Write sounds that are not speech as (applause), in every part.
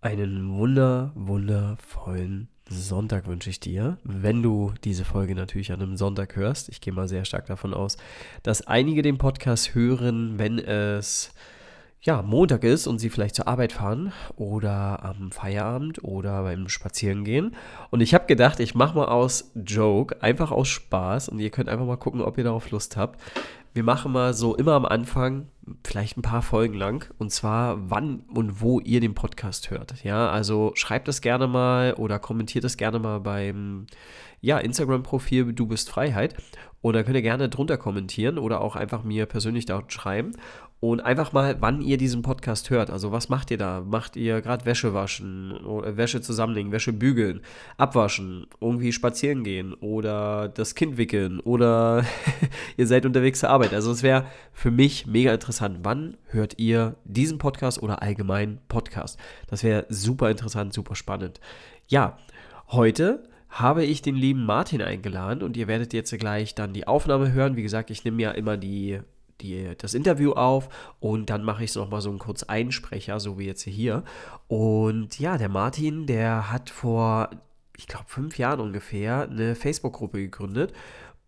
Einen wunder, wundervollen Sonntag wünsche ich dir, wenn du diese Folge natürlich an einem Sonntag hörst. Ich gehe mal sehr stark davon aus, dass einige den Podcast hören, wenn es ja, Montag ist und sie vielleicht zur Arbeit fahren oder am Feierabend oder beim Spazierengehen. Und ich habe gedacht, ich mache mal aus Joke, einfach aus Spaß und ihr könnt einfach mal gucken, ob ihr darauf Lust habt. Wir machen mal so immer am Anfang, vielleicht ein paar Folgen lang, und zwar wann und wo ihr den Podcast hört. Ja, also schreibt das gerne mal oder kommentiert das gerne mal beim ja, Instagram-Profil Du bist Freiheit. Oder könnt ihr gerne drunter kommentieren oder auch einfach mir persönlich dort schreiben. Und einfach mal, wann ihr diesen Podcast hört. Also was macht ihr da? Macht ihr gerade Wäsche waschen, Wäsche zusammenlegen, Wäsche bügeln, abwaschen, irgendwie spazieren gehen oder das Kind wickeln oder (laughs) ihr seid unterwegs zur Arbeit. Also es wäre für mich mega interessant. Wann hört ihr diesen Podcast oder allgemein Podcast? Das wäre super interessant, super spannend. Ja, heute habe ich den lieben Martin eingeladen und ihr werdet jetzt gleich dann die Aufnahme hören. Wie gesagt, ich nehme ja immer die die, das Interview auf und dann mache ich es nochmal so einen kurz Einsprecher, so wie jetzt hier. Und ja, der Martin, der hat vor, ich glaube, fünf Jahren ungefähr eine Facebook-Gruppe gegründet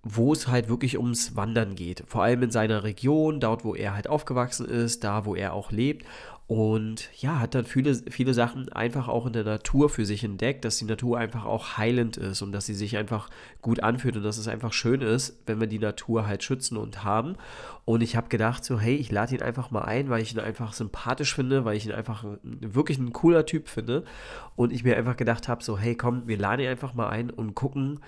wo es halt wirklich ums Wandern geht. Vor allem in seiner Region, dort, wo er halt aufgewachsen ist, da, wo er auch lebt. Und ja, hat dann viele, viele Sachen einfach auch in der Natur für sich entdeckt, dass die Natur einfach auch heilend ist und dass sie sich einfach gut anfühlt und dass es einfach schön ist, wenn wir die Natur halt schützen und haben. Und ich habe gedacht, so, hey, ich lade ihn einfach mal ein, weil ich ihn einfach sympathisch finde, weil ich ihn einfach wirklich ein cooler Typ finde. Und ich mir einfach gedacht habe, so, hey, komm, wir laden ihn einfach mal ein und gucken,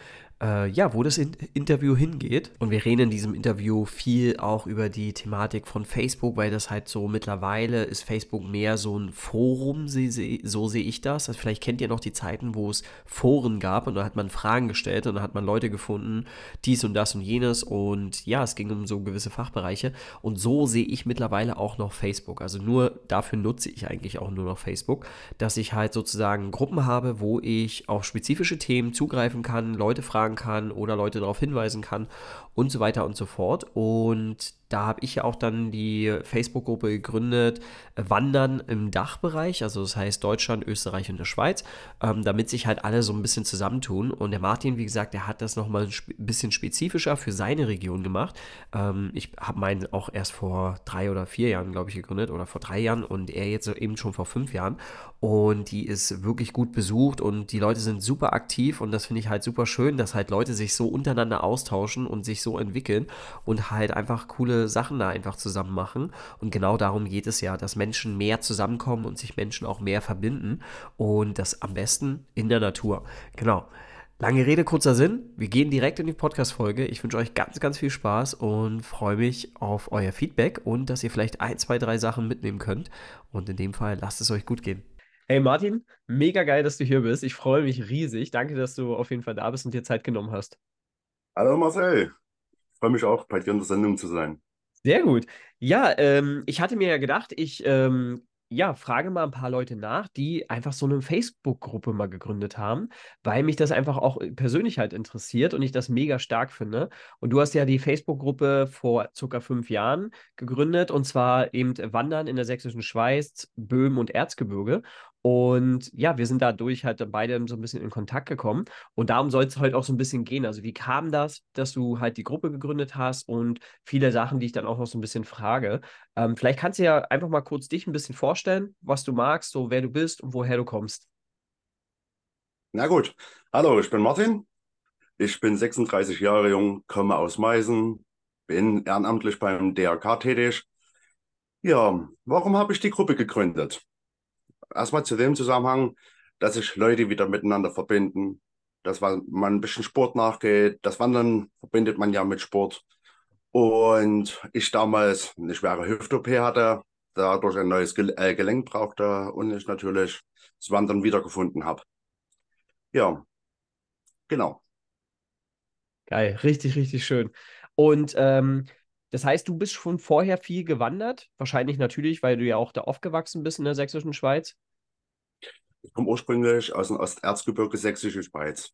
äh, ja, wo das in Interview hingeht. Und wir reden in diesem Interview viel auch über die Thematik von Facebook, weil das halt so mittlerweile ist Facebook mehr so ein Forum, so sehe ich das. Also vielleicht kennt ihr noch die Zeiten, wo es Foren gab und da hat man Fragen gestellt und da hat man Leute gefunden, dies und das und jenes und ja, es ging um so gewisse Fachbereiche und so sehe ich mittlerweile auch noch Facebook. Also nur dafür nutze ich eigentlich auch nur noch Facebook, dass ich halt sozusagen Gruppen habe, wo ich auf spezifische Themen zugreifen kann, Leute fragen kann oder Leute darauf hinweisen kann und so weiter und so fort. Und da habe ich ja auch dann die Facebook-Gruppe gegründet, äh, Wandern im Dachbereich, also das heißt Deutschland, Österreich und der Schweiz, ähm, damit sich halt alle so ein bisschen zusammentun. Und der Martin, wie gesagt, der hat das nochmal ein bisschen spezifischer für seine Region gemacht. Ähm, ich habe meinen auch erst vor drei oder vier Jahren, glaube ich, gegründet oder vor drei Jahren und er jetzt eben schon vor fünf Jahren. Und die ist wirklich gut besucht und die Leute sind super aktiv und das finde ich halt super schön, dass halt Leute sich so untereinander austauschen und sich so entwickeln und halt einfach coole Sachen da einfach zusammen machen. Und genau darum geht es ja, dass Menschen mehr zusammenkommen und sich Menschen auch mehr verbinden und das am besten in der Natur. Genau. Lange Rede, kurzer Sinn. Wir gehen direkt in die Podcast-Folge. Ich wünsche euch ganz, ganz viel Spaß und freue mich auf euer Feedback und dass ihr vielleicht ein, zwei, drei Sachen mitnehmen könnt. Und in dem Fall lasst es euch gut gehen. Hey Martin, mega geil, dass du hier bist. Ich freue mich riesig. Danke, dass du auf jeden Fall da bist und dir Zeit genommen hast. Hallo Marcel, ich freue mich auch, bei dir in der Sendung zu sein. Sehr gut. Ja, ähm, ich hatte mir ja gedacht, ich ähm, ja, frage mal ein paar Leute nach, die einfach so eine Facebook-Gruppe mal gegründet haben, weil mich das einfach auch persönlich halt interessiert und ich das mega stark finde. Und du hast ja die Facebook-Gruppe vor circa fünf Jahren gegründet und zwar eben Wandern in der sächsischen Schweiz, Böhmen und Erzgebirge. Und ja, wir sind dadurch halt beide so ein bisschen in Kontakt gekommen. Und darum soll es heute auch so ein bisschen gehen. Also, wie kam das, dass du halt die Gruppe gegründet hast und viele Sachen, die ich dann auch noch so ein bisschen frage. Ähm, vielleicht kannst du ja einfach mal kurz dich ein bisschen vorstellen, was du magst, so wer du bist und woher du kommst. Na gut. Hallo, ich bin Martin. Ich bin 36 Jahre jung, komme aus Meißen, bin ehrenamtlich beim DRK tätig Ja, warum habe ich die Gruppe gegründet? Erstmal zu dem Zusammenhang, dass sich Leute wieder miteinander verbinden, dass man ein bisschen Sport nachgeht. Das Wandern verbindet man ja mit Sport. Und ich damals eine schwere Hüft-OP hatte, dadurch ein neues Gel äh, Gelenk brauchte und ich natürlich das Wandern wiedergefunden habe. Ja, genau. Geil, richtig, richtig schön. Und ähm, das heißt, du bist schon vorher viel gewandert? Wahrscheinlich natürlich, weil du ja auch da aufgewachsen bist in der sächsischen Schweiz. Ich komme ursprünglich aus dem Osterzgebirge Sächsische Schweiz.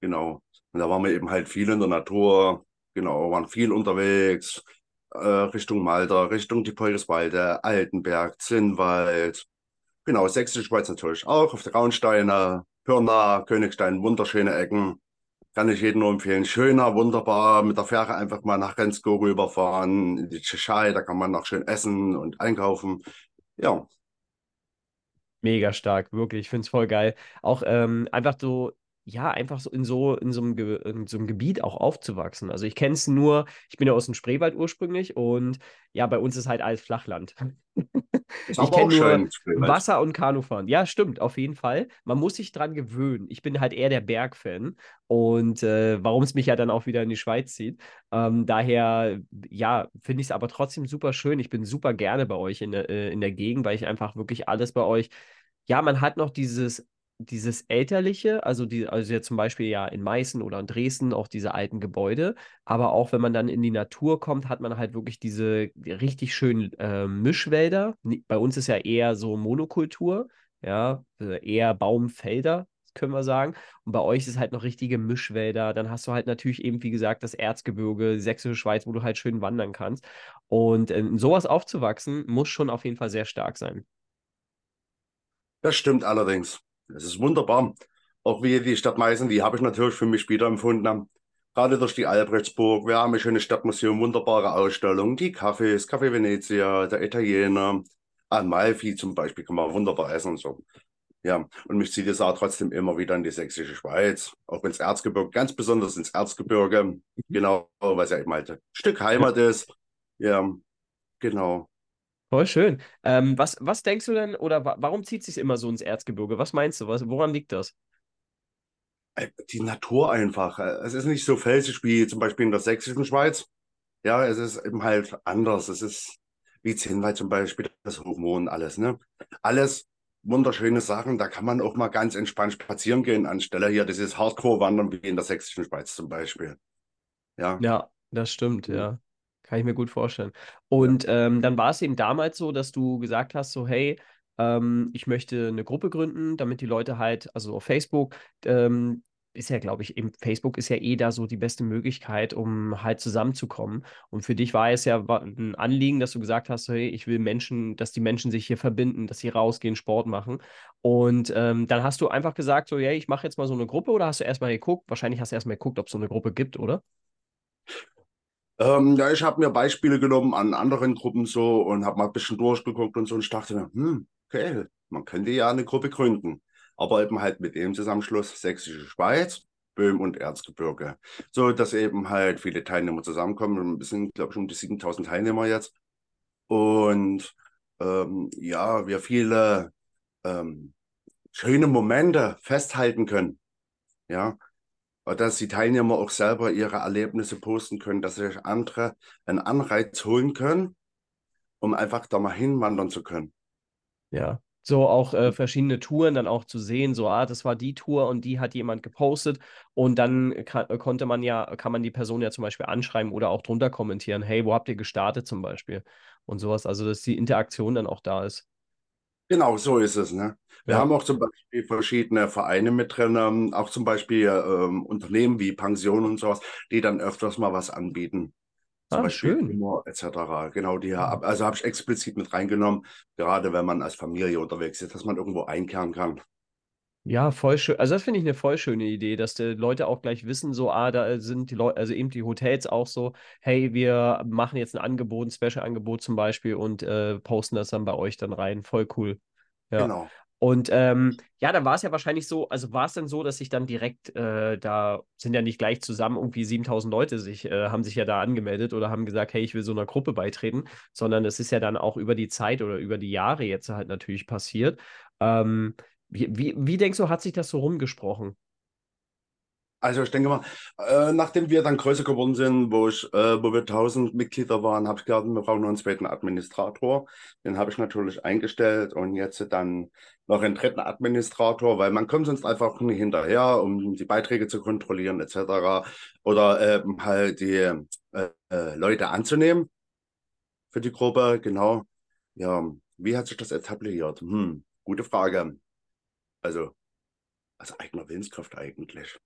Genau. Und da waren wir eben halt viel in der Natur, genau, waren viel unterwegs, äh, Richtung Malta, Richtung die Poldeswalde, Altenberg, Zinnwald. Genau, Sächsische Schweiz natürlich auch, auf der Grauensteine, Pirna, Königstein, wunderschöne Ecken. Kann ich jedem nur empfehlen. Schöner, wunderbar, mit der Fähre einfach mal nach Rensko rüberfahren, in die Tschechei, da kann man noch schön essen und einkaufen. Ja. Mega stark, wirklich. Ich finde es voll geil. Auch ähm, einfach so ja, einfach so in so, in so, einem, in so einem Gebiet auch aufzuwachsen. Also ich kenne es nur, ich bin ja aus dem Spreewald ursprünglich und ja, bei uns ist halt alles Flachland. Ich kenne nur Wasser und Kanufahren. Ja, stimmt, auf jeden Fall. Man muss sich dran gewöhnen. Ich bin halt eher der Bergfan und äh, warum es mich ja dann auch wieder in die Schweiz zieht. Ähm, daher, ja, finde ich es aber trotzdem super schön. Ich bin super gerne bei euch in der, äh, in der Gegend, weil ich einfach wirklich alles bei euch ja, man hat noch dieses dieses Elterliche, also, die, also jetzt zum Beispiel ja in Meißen oder in Dresden auch diese alten Gebäude, aber auch wenn man dann in die Natur kommt, hat man halt wirklich diese richtig schönen äh, Mischwälder. Bei uns ist ja eher so Monokultur, ja, äh, eher Baumfelder, können wir sagen. Und bei euch ist halt noch richtige Mischwälder. Dann hast du halt natürlich eben, wie gesagt, das Erzgebirge, die Sächsische Schweiz, wo du halt schön wandern kannst. Und in sowas aufzuwachsen, muss schon auf jeden Fall sehr stark sein. Das stimmt allerdings. Es ist wunderbar. Auch wie die Stadt Meißen, die habe ich natürlich für mich wieder empfunden. Gerade durch die Albrechtsburg. Wir haben ein schönes Stadtmuseum, wunderbare Ausstellungen, die Cafés, Café Venezia, der Italiener, Amalfi zum Beispiel, kann man wunderbar essen und so. Ja, und mich zieht es auch trotzdem immer wieder in die sächsische Schweiz, auch ins Erzgebirge, ganz besonders ins Erzgebirge, genau, weil es ja eben halt ein Stück Heimat ist. Ja, genau. Voll schön. Ähm, was, was denkst du denn, oder wa warum zieht es sich immer so ins Erzgebirge? Was meinst du? Was, woran liegt das? Äh, die Natur einfach. Äh, es ist nicht so felsig wie zum Beispiel in der sächsischen Schweiz. Ja, es ist eben halt anders. Es ist wie Zinnwald zum Beispiel, das und alles. Ne? Alles wunderschöne Sachen. Da kann man auch mal ganz entspannt spazieren gehen, anstelle hier dieses Hardcore-Wandern wie in der sächsischen Schweiz zum Beispiel. Ja, ja das stimmt, ja. Kann ich mir gut vorstellen. Und ja. ähm, dann war es eben damals so, dass du gesagt hast, so, hey, ähm, ich möchte eine Gruppe gründen, damit die Leute halt, also auf Facebook, ähm, ist ja, glaube ich, eben Facebook ist ja eh da so die beste Möglichkeit, um halt zusammenzukommen. Und für dich war es ja ein Anliegen, dass du gesagt hast, hey, ich will Menschen, dass die Menschen sich hier verbinden, dass sie rausgehen, Sport machen. Und ähm, dann hast du einfach gesagt, so, hey, ich mache jetzt mal so eine Gruppe oder hast du erstmal geguckt? Wahrscheinlich hast du erstmal geguckt, ob es so eine Gruppe gibt, oder? Ähm, ja, ich habe mir Beispiele genommen an anderen Gruppen so und habe mal ein bisschen durchgeguckt und so und ich dachte mir, hm, okay, man könnte ja eine Gruppe gründen. Aber eben halt mit dem Zusammenschluss Sächsische Schweiz, Böhm und Erzgebirge. So, dass eben halt viele Teilnehmer zusammenkommen. Wir sind, glaube ich, um die 7000 Teilnehmer jetzt. Und ähm, ja, wir viele ähm, schöne Momente festhalten können. Ja, dass die Teilnehmer auch selber ihre Erlebnisse posten können, dass sich andere einen Anreiz holen können, um einfach da mal hinwandern zu können. Ja, so auch äh, verschiedene Touren dann auch zu sehen, so, ah, das war die Tour und die hat jemand gepostet und dann kann, konnte man ja, kann man die Person ja zum Beispiel anschreiben oder auch drunter kommentieren, hey, wo habt ihr gestartet zum Beispiel und sowas, also dass die Interaktion dann auch da ist. Genau, so ist es. Ne? Wir ja. haben auch zum Beispiel verschiedene Vereine mit drin, ähm, auch zum Beispiel ähm, Unternehmen wie Pensionen und sowas, die dann öfters mal was anbieten. Zum ah, Beispiel schön. Immer etc. Genau, die ja. also habe ich explizit mit reingenommen, gerade wenn man als Familie unterwegs ist, dass man irgendwo einkehren kann. Ja, voll schön. Also das finde ich eine voll schöne Idee, dass die Leute auch gleich wissen, so, ah, da sind die Leute, also eben die Hotels auch so, hey, wir machen jetzt ein Angebot, ein Special-Angebot zum Beispiel und äh, posten das dann bei euch dann rein. Voll cool. Ja. Genau. Und ähm, ja, dann war es ja wahrscheinlich so, also war es dann so, dass sich dann direkt, äh, da sind ja nicht gleich zusammen irgendwie 7000 Leute sich, äh, haben sich ja da angemeldet oder haben gesagt, hey, ich will so einer Gruppe beitreten, sondern es ist ja dann auch über die Zeit oder über die Jahre jetzt halt natürlich passiert. Ähm, wie, wie, denkst du, hat sich das so rumgesprochen? Also ich denke mal, äh, nachdem wir dann größer geworden sind, wo ich, äh, wo wir 1000 Mitglieder waren, habe ich gesagt, wir brauchen einen zweiten Administrator. Den habe ich natürlich eingestellt und jetzt dann noch einen dritten Administrator, weil man kommt sonst einfach nicht hinterher, um die Beiträge zu kontrollieren etc. Oder äh, halt die äh, äh, Leute anzunehmen für die Gruppe. Genau. Ja, wie hat sich das etabliert? Hm, gute Frage. Also aus eigener Willenskraft eigentlich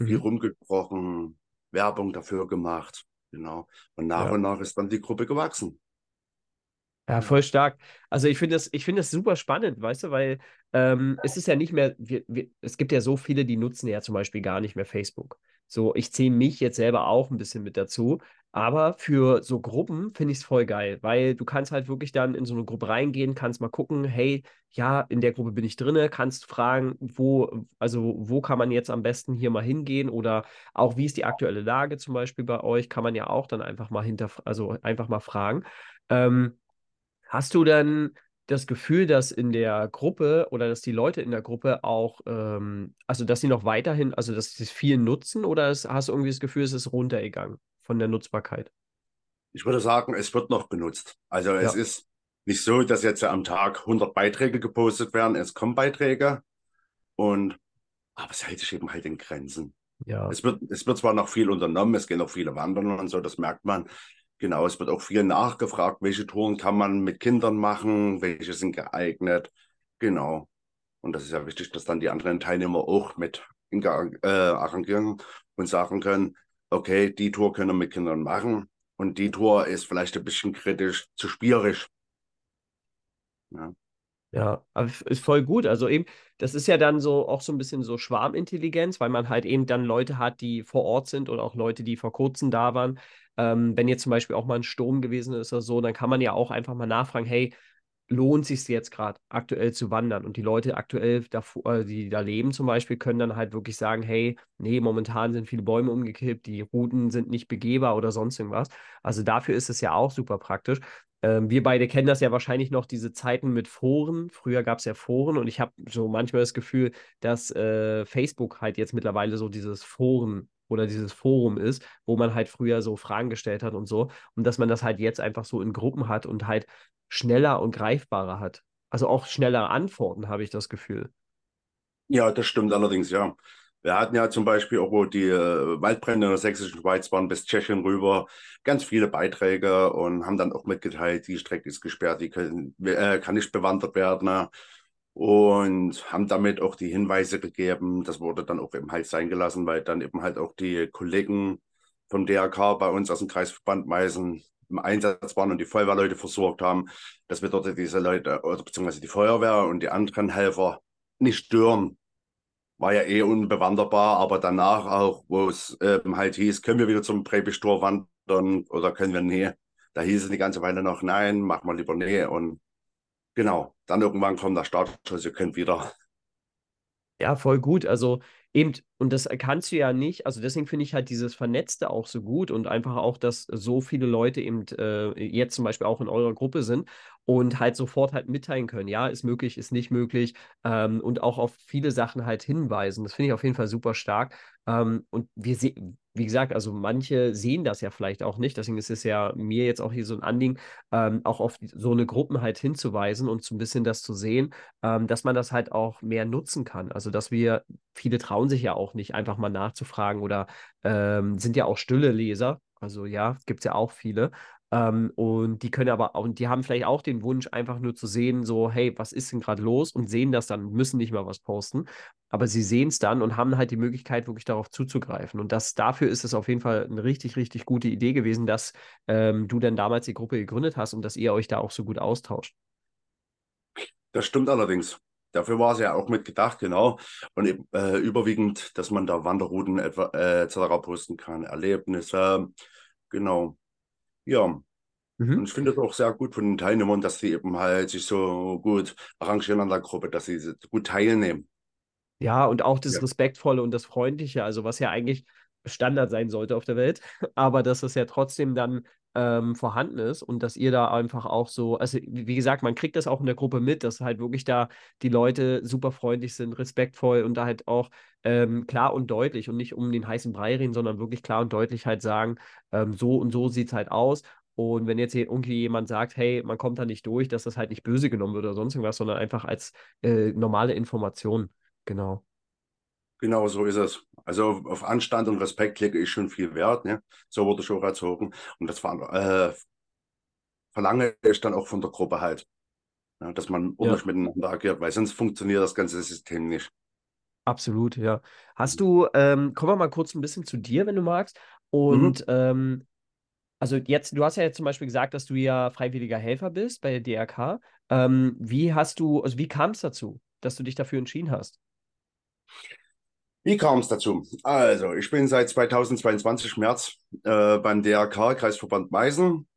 viel mhm. rumgesprochen, Werbung dafür gemacht. Genau. Und nach ja. und nach ist dann die Gruppe gewachsen. Ja, voll stark. Also ich finde das, ich finde das super spannend, weißt du, weil ähm, es ist ja nicht mehr, wir, wir, es gibt ja so viele, die nutzen ja zum Beispiel gar nicht mehr Facebook. So, ich zähle mich jetzt selber auch ein bisschen mit dazu, aber für so Gruppen finde ich es voll geil, weil du kannst halt wirklich dann in so eine Gruppe reingehen, kannst mal gucken, hey, ja, in der Gruppe bin ich drinne, kannst fragen, wo, also wo kann man jetzt am besten hier mal hingehen oder auch wie ist die aktuelle Lage zum Beispiel bei euch, kann man ja auch dann einfach mal hinter, also einfach mal fragen. Ähm, Hast du dann das Gefühl, dass in der Gruppe oder dass die Leute in der Gruppe auch, ähm, also dass sie noch weiterhin, also dass sie es viel nutzen oder hast du irgendwie das Gefühl, es ist runtergegangen von der Nutzbarkeit? Ich würde sagen, es wird noch benutzt. Also es ja. ist nicht so, dass jetzt am Tag 100 Beiträge gepostet werden. Es kommen Beiträge und aber es hält sich eben halt in Grenzen. Ja. Es wird, es wird zwar noch viel unternommen, es gehen noch viele wandern und so, das merkt man. Genau, es wird auch viel nachgefragt, welche Touren kann man mit Kindern machen, welche sind geeignet. Genau. Und das ist ja wichtig, dass dann die anderen Teilnehmer auch mit äh, arrangieren und sagen können, okay, die Tour können wir mit Kindern machen und die Tour ist vielleicht ein bisschen kritisch, zu schwierig. Ja. Ja, ist voll gut. Also eben, das ist ja dann so auch so ein bisschen so Schwarmintelligenz, weil man halt eben dann Leute hat, die vor Ort sind oder auch Leute, die vor kurzem da waren. Ähm, wenn jetzt zum Beispiel auch mal ein Sturm gewesen ist oder so, dann kann man ja auch einfach mal nachfragen, hey, lohnt sich jetzt gerade aktuell zu wandern? Und die Leute aktuell, da, äh, die da leben zum Beispiel, können dann halt wirklich sagen, hey, nee, momentan sind viele Bäume umgekippt, die Routen sind nicht begehbar oder sonst irgendwas. Also dafür ist es ja auch super praktisch. Ähm, wir beide kennen das ja wahrscheinlich noch, diese Zeiten mit Foren. Früher gab es ja Foren und ich habe so manchmal das Gefühl, dass äh, Facebook halt jetzt mittlerweile so dieses Foren oder dieses Forum ist, wo man halt früher so Fragen gestellt hat und so. Und dass man das halt jetzt einfach so in Gruppen hat und halt schneller und greifbarer hat. Also auch schneller Antworten, habe ich das Gefühl. Ja, das stimmt allerdings, ja. Wir hatten ja zum Beispiel auch, wo die äh, Waldbrände in der sächsischen Schweiz waren, bis Tschechien rüber, ganz viele Beiträge und haben dann auch mitgeteilt, die Strecke ist gesperrt, die können, äh, kann nicht bewandert werden. Ne? Und haben damit auch die Hinweise gegeben. Das wurde dann auch eben halt sein gelassen, weil dann eben halt auch die Kollegen vom DRK bei uns aus dem Kreisverband Meißen im Einsatz waren und die Feuerwehrleute versorgt haben, dass wir dort diese Leute, oder beziehungsweise die Feuerwehr und die anderen Helfer nicht stören war ja eh unbewanderbar, aber danach auch, wo es ähm, halt hieß, können wir wieder zum Präbistor wandern oder können wir nee. Da hieß es die ganze Weile noch, nein, mach mal lieber nee. Und genau, dann irgendwann kommt der Startschuss, ihr könnt wieder. Ja, voll gut. Also eben, und das kannst du ja nicht, also deswegen finde ich halt dieses Vernetzte auch so gut und einfach auch, dass so viele Leute eben äh, jetzt zum Beispiel auch in eurer Gruppe sind und halt sofort halt mitteilen können, ja, ist möglich, ist nicht möglich ähm, und auch auf viele Sachen halt hinweisen. Das finde ich auf jeden Fall super stark. Ähm, und wir sehen, wie gesagt, also manche sehen das ja vielleicht auch nicht. Deswegen ist es ja mir jetzt auch hier so ein Anliegen, ähm, auch auf so eine Gruppen halt hinzuweisen und so ein bisschen das zu sehen, ähm, dass man das halt auch mehr nutzen kann. Also, dass wir, viele trauen sich ja auch nicht, einfach mal nachzufragen oder ähm, sind ja auch stille Leser. Also ja, gibt es ja auch viele. Ähm, und die können aber, und die haben vielleicht auch den Wunsch, einfach nur zu sehen, so, hey, was ist denn gerade los? Und sehen das dann, müssen nicht mal was posten. Aber sie sehen es dann und haben halt die Möglichkeit, wirklich darauf zuzugreifen. Und das dafür ist es auf jeden Fall eine richtig, richtig gute Idee gewesen, dass ähm, du dann damals die Gruppe gegründet hast und dass ihr euch da auch so gut austauscht. Das stimmt allerdings. Dafür war es ja auch mit gedacht, genau. Und äh, überwiegend, dass man da Wanderrouten etwa, äh, etc. posten kann, Erlebnisse, genau. Ja, Mhm. Und ich finde es auch sehr gut von den Teilnehmern, dass sie eben halt sich so gut arrangieren an der Gruppe, dass sie gut teilnehmen. Ja, und auch das ja. Respektvolle und das Freundliche, also was ja eigentlich Standard sein sollte auf der Welt, (laughs) aber dass es ja trotzdem dann ähm, vorhanden ist und dass ihr da einfach auch so, also wie gesagt, man kriegt das auch in der Gruppe mit, dass halt wirklich da die Leute super freundlich sind, respektvoll und da halt auch ähm, klar und deutlich und nicht um den heißen Brei reden, sondern wirklich klar und deutlich halt sagen, ähm, so und so sieht es halt aus. Und wenn jetzt hier irgendwie jemand sagt, hey, man kommt da nicht durch, dass das halt nicht böse genommen wird oder sonst irgendwas, sondern einfach als äh, normale Information. Genau. Genau so ist es. Also auf Anstand und Respekt lege ich schon viel Wert. Ne? So wurde ich auch erzogen. Und das äh, verlange ich dann auch von der Gruppe halt. Ja, dass man ordentlich ja. miteinander agiert, weil sonst funktioniert das ganze System nicht. Absolut, ja. Hast du, ähm, kommen wir mal kurz ein bisschen zu dir, wenn du magst. Und mhm. ähm, also jetzt, du hast ja jetzt zum Beispiel gesagt, dass du ja freiwilliger Helfer bist bei der DRK. Ähm, wie hast du, also wie kam es dazu, dass du dich dafür entschieden hast? Wie kam es dazu? Also, ich bin seit 2022 März äh, beim DRK, Kreisverband Meißen,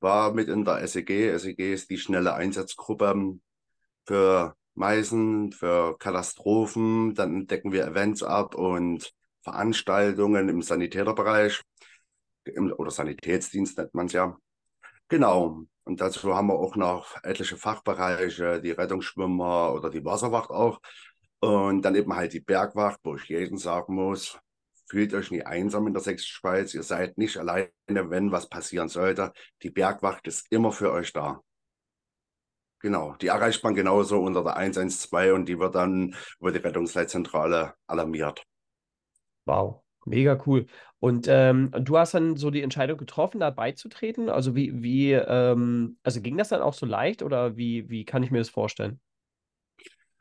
war mit in der SEG. SEG ist die schnelle Einsatzgruppe für Meißen, für Katastrophen. Dann decken wir Events ab und Veranstaltungen im Sanitäterbereich im, oder Sanitätsdienst nennt man es ja. Genau. Und dazu haben wir auch noch etliche Fachbereiche, die Rettungsschwimmer oder die Wasserwacht auch. Und dann eben halt die Bergwacht, wo ich jedem sagen muss, fühlt euch nie einsam in der Sächsischen Schweiz. Ihr seid nicht alleine, wenn was passieren sollte. Die Bergwacht ist immer für euch da. Genau, die erreicht man genauso unter der 112 und die wird dann über die Rettungsleitzentrale alarmiert. Wow, mega cool. Und ähm, du hast dann so die Entscheidung getroffen, da beizutreten? Also wie, wie, ähm, also ging das dann auch so leicht oder wie, wie kann ich mir das vorstellen?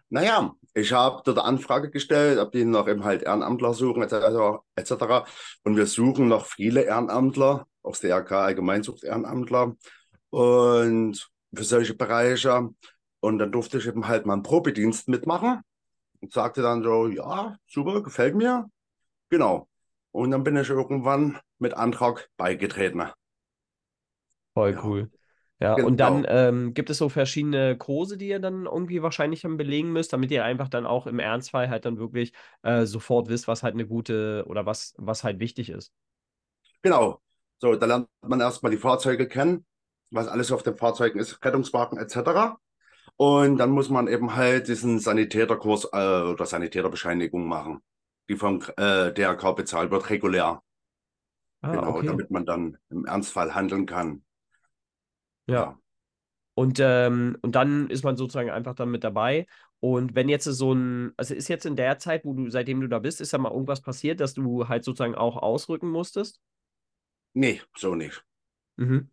Naja, ich habe dort eine Anfrage gestellt, ob die noch eben halt Ehrenamtler suchen, etc. etc. Und wir suchen noch viele Ehrenamtler, aus der RK allgemein sucht Ehrenamtler und für solche Bereiche. Und dann durfte ich eben halt mal einen Probedienst mitmachen und sagte dann so, ja, super, gefällt mir. Genau. Und dann bin ich irgendwann mit Antrag beigetreten. Voll ja. cool. Ja, genau. und dann ähm, gibt es so verschiedene Kurse, die ihr dann irgendwie wahrscheinlich dann belegen müsst, damit ihr einfach dann auch im Ernstfall halt dann wirklich äh, sofort wisst, was halt eine gute oder was, was halt wichtig ist. Genau. So, da lernt man erstmal die Fahrzeuge kennen, was alles auf den Fahrzeugen ist, Rettungswagen etc. Und dann muss man eben halt diesen Sanitäterkurs äh, oder Sanitäterbescheinigung machen, die vom äh, DRK bezahlt wird, regulär. Ah, genau, okay. damit man dann im Ernstfall handeln kann. Ja. Und, ähm, und dann ist man sozusagen einfach dann mit dabei. Und wenn jetzt so ein, also ist jetzt in der Zeit, wo du, seitdem du da bist, ist da mal irgendwas passiert, dass du halt sozusagen auch ausrücken musstest? Nee, so nicht. Mhm.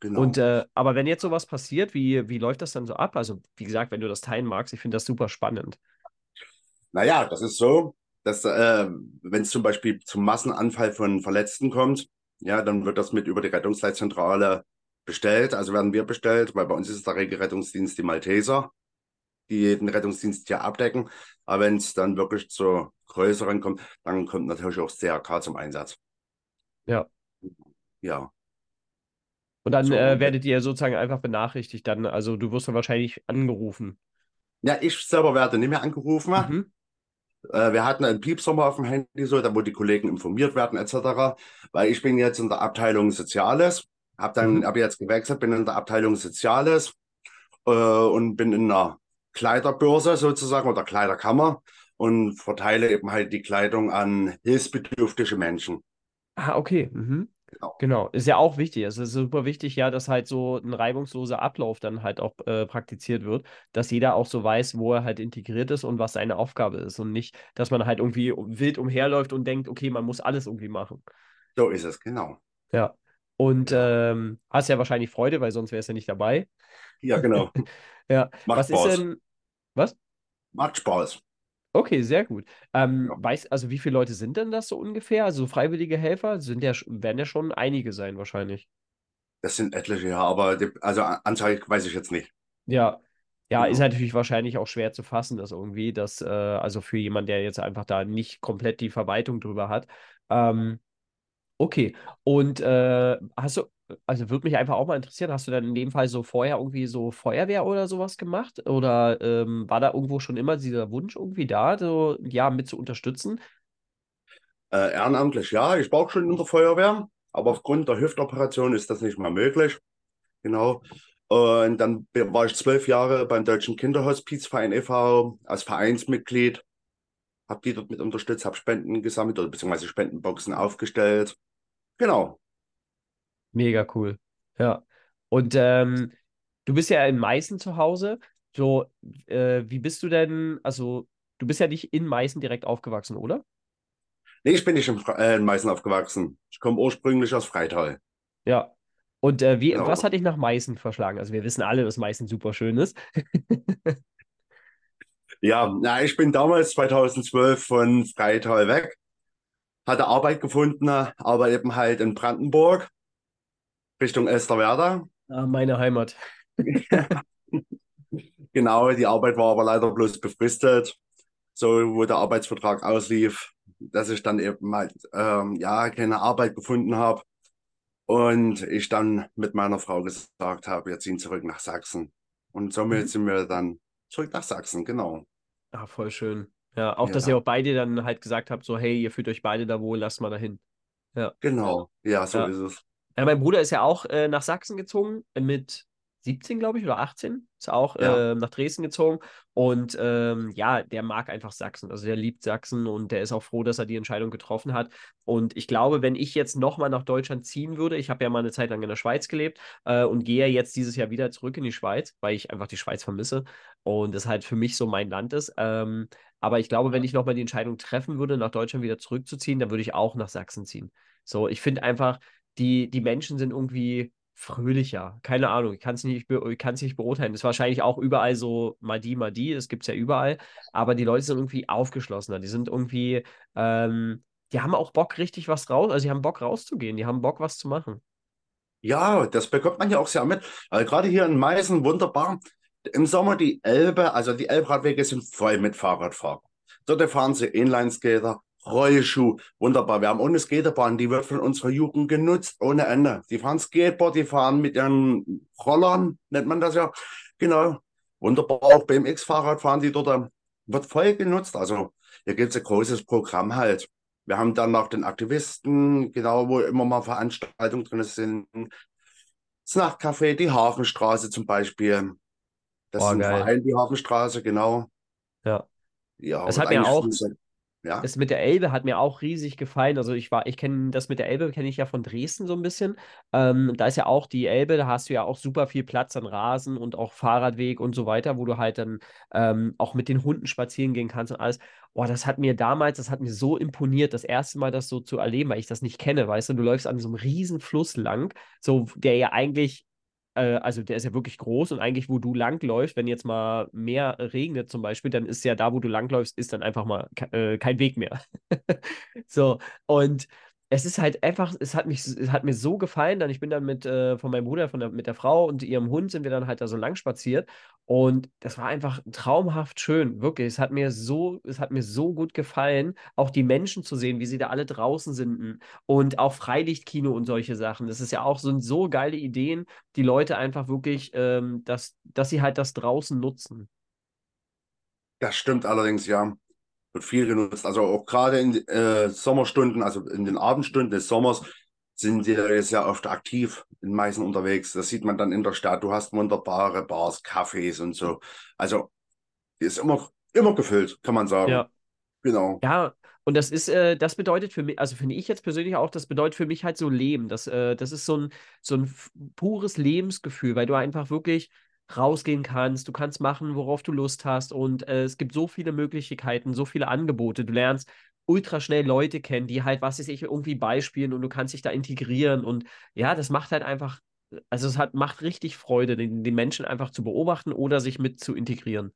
Genau. Und äh, aber wenn jetzt sowas passiert, wie, wie läuft das dann so ab? Also, wie gesagt, wenn du das teilen magst, ich finde das super spannend. Naja, das ist so, dass äh, wenn es zum Beispiel zum Massenanfall von Verletzten kommt, ja, dann wird das mit über die Rettungsleitzentrale bestellt, also werden wir bestellt, weil bei uns ist der Regelrettungsdienst die Malteser, die den Rettungsdienst hier abdecken. Aber wenn es dann wirklich zu größeren kommt, dann kommt natürlich auch das CRK zum Einsatz. Ja. Ja. Und dann so, äh, werdet ihr sozusagen einfach benachrichtigt dann, also du wirst dann wahrscheinlich angerufen. Ja, ich selber werde nicht mehr angerufen. Mhm. Äh, wir hatten einen Piepsommer auf dem Handy, so, da wo die Kollegen informiert werden, etc. Weil ich bin jetzt in der Abteilung Soziales habe dann, mhm. habe jetzt gewechselt, bin in der Abteilung Soziales äh, und bin in einer Kleiderbörse sozusagen oder Kleiderkammer und verteile eben halt die Kleidung an hilfsbedürftige Menschen. Ah, okay. Mhm. Genau. genau. Ist ja auch wichtig. Es ist super wichtig, ja, dass halt so ein reibungsloser Ablauf dann halt auch äh, praktiziert wird, dass jeder auch so weiß, wo er halt integriert ist und was seine Aufgabe ist und nicht, dass man halt irgendwie wild umherläuft und denkt, okay, man muss alles irgendwie machen. So ist es, genau. Ja. Und ähm, hast ja wahrscheinlich Freude, weil sonst wärst du nicht dabei. Ja, genau. (laughs) ja. Macht was Spaß. ist denn. Was? Macht Spaß. Okay, sehr gut. Ähm, ja. weiß, also wie viele Leute sind denn das so ungefähr? Also freiwillige Helfer sind ja, werden ja schon einige sein wahrscheinlich. Das sind etliche, ja, aber die, also Anzahl weiß ich jetzt nicht. Ja, ja, genau. ist natürlich wahrscheinlich auch schwer zu fassen, dass irgendwie, dass, äh, also für jemanden, der jetzt einfach da nicht komplett die Verwaltung drüber hat. Ähm, Okay. Und äh, hast du, also würde mich einfach auch mal interessieren, hast du dann in dem Fall so vorher irgendwie so Feuerwehr oder sowas gemacht? Oder ähm, war da irgendwo schon immer dieser Wunsch irgendwie da, so ja, mit zu unterstützen? Äh, ehrenamtlich, ja, ich war auch schon in der Feuerwehr, aber aufgrund der Hüftoperation ist das nicht mehr möglich. Genau. Und dann war ich zwölf Jahre beim Deutschen Kinderhospizverein e.V. als Vereinsmitglied, habe die dort mit unterstützt, habe Spenden gesammelt oder beziehungsweise Spendenboxen aufgestellt. Genau. Mega cool. Ja. Und ähm, du bist ja in Meißen zu Hause. So, äh, wie bist du denn, also du bist ja nicht in Meißen direkt aufgewachsen, oder? Nee, ich bin nicht in, äh, in Meißen aufgewachsen. Ich komme ursprünglich aus Freital. Ja. Und äh, wie, Genau. was hat dich nach Meißen verschlagen? Also wir wissen alle, dass Meißen super schön ist. (laughs) Ja, na, ich bin damals 2012 von Freital weg, hatte Arbeit gefunden, aber eben halt in Brandenburg, Richtung Elsterwerda. Ah, meine Heimat. (laughs) Genau, die Arbeit war aber leider bloß befristet, so wo der Arbeitsvertrag auslief, dass ich dann eben halt ähm, ja keine Arbeit gefunden habe und ich dann mit meiner Frau gesagt habe, wir ziehen zurück nach Sachsen. Und somit Mhm. sind wir dann zurück nach Sachsen, genau. Ah, voll schön. Ja, auch, dass ihr Ja, auch beide dann halt gesagt habt, so, hey, ihr fühlt euch beide da wohl, lasst mal dahin. Ja. genau. Ja, so Ja. ist es. Ja, mein Bruder ist ja auch äh, nach Sachsen gezogen, äh, mit 17, glaube ich, oder 18. Ist auch Ja. äh, nach Dresden gezogen. Und ähm, ja, der mag einfach Sachsen. Also der liebt Sachsen und der ist auch froh, dass er die Entscheidung getroffen hat. Und ich glaube, wenn ich jetzt nochmal nach Deutschland ziehen würde, ich habe ja mal eine Zeit lang in der Schweiz gelebt äh, und gehe jetzt dieses Jahr wieder zurück in die Schweiz, weil ich einfach die Schweiz vermisse und es halt für mich so mein Land ist. Ähm, aber ich glaube, wenn ich nochmal die Entscheidung treffen würde, nach Deutschland wieder zurückzuziehen, dann würde ich auch nach Sachsen ziehen. So, ich finde einfach, die, die Menschen sind irgendwie fröhlicher. Keine Ahnung, ich kann es nicht, be- ich kann's nicht beurteilen. Das ist wahrscheinlich auch überall so mal die, mal die, das gibt es ja überall. Aber die Leute sind irgendwie aufgeschlossener. Die sind irgendwie, ähm, die haben auch Bock, richtig was raus, also die haben Bock rauszugehen, die haben Bock, was zu machen. Ja, das bekommt man ja auch sehr mit. Also gerade hier in Meißen wunderbar. Im Sommer die Elbe, also die Elbradwege sind voll mit Fahrradfahrern. Dort fahren sie Inlineskater, Rollschuh, wunderbar. Wir haben eine Skaterbahn, die wird von unserer Jugend genutzt, ohne Ende. Die fahren Skateboard, die fahren mit ihren Rollern, nennt man das ja. Genau. Wunderbar. Auch BMX-Fahrrad fahren die dort, wird voll genutzt. Also hier gibt es ein großes Programm halt. Wir haben dann noch den Aktivisten, genau, wo immer mal Veranstaltungen drin sind. Das Nachtcafé, die Hafenstraße zum Beispiel. Das Boah, ist ein geil. Verein, die Hafenstraße, genau. Ja. Ja, Das hat mir auch, ja, Das mit der Elbe hat mir auch riesig gefallen. Also ich war, ich kenne das mit der Elbe, kenne ich ja von Dresden so ein bisschen. Ähm, da ist ja auch die Elbe, da hast du ja auch super viel Platz an Rasen und auch Fahrradweg und so weiter, wo du halt dann ähm, auch mit den Hunden spazieren gehen kannst und alles. Boah, das hat mir damals, das hat mir so imponiert, das erste Mal das so zu erleben, weil ich das nicht kenne, weißt du, du läufst an so einem riesen Fluss lang, so der ja eigentlich äh, also der ist ja wirklich groß und eigentlich, wo du langläufst, wenn jetzt mal mehr regnet zum Beispiel, dann ist ja da, wo du langläufst, ist dann einfach mal äh, kein Weg mehr. (laughs) So, und es ist halt einfach, es hat mich, es hat mir so gefallen, dann ich bin dann mit äh, von meinem Bruder, von der, mit der Frau und ihrem Hund sind wir dann halt da so lang spaziert und das war einfach traumhaft schön, wirklich. Es hat mir so, es hat mir so gut gefallen, auch die Menschen zu sehen, wie sie da alle draußen sind und auch Freilichtkino und solche Sachen. Das ist ja auch so, so geile Ideen, die Leute einfach wirklich, ähm, dass, dass sie halt das draußen nutzen. das stimmt allerdings, ja. Wird viel genutzt. Also auch gerade in äh, Sommerstunden, also in den Abendstunden des Sommers, sind die sehr oft aktiv in Meißen unterwegs. Das sieht man dann in der Stadt. Du hast wunderbare Bars, Cafés und so. Also, die ist immer, immer gefüllt, kann man sagen. Ja. Genau. Ja, und das ist, äh, das bedeutet für mich, also finde ich jetzt persönlich auch, das bedeutet für mich halt so Leben. Das, äh, das ist so ein, so ein pures Lebensgefühl, weil du einfach wirklich rausgehen kannst, du kannst machen, worauf du Lust hast und äh, es gibt so viele Möglichkeiten, so viele Angebote. Du lernst ultra schnell Leute kennen, die halt, was weiß ich, irgendwie beispielen und du kannst dich da integrieren und ja, das macht halt einfach, also es hat, macht richtig Freude, den, den Menschen einfach zu beobachten oder sich mit zu integrieren.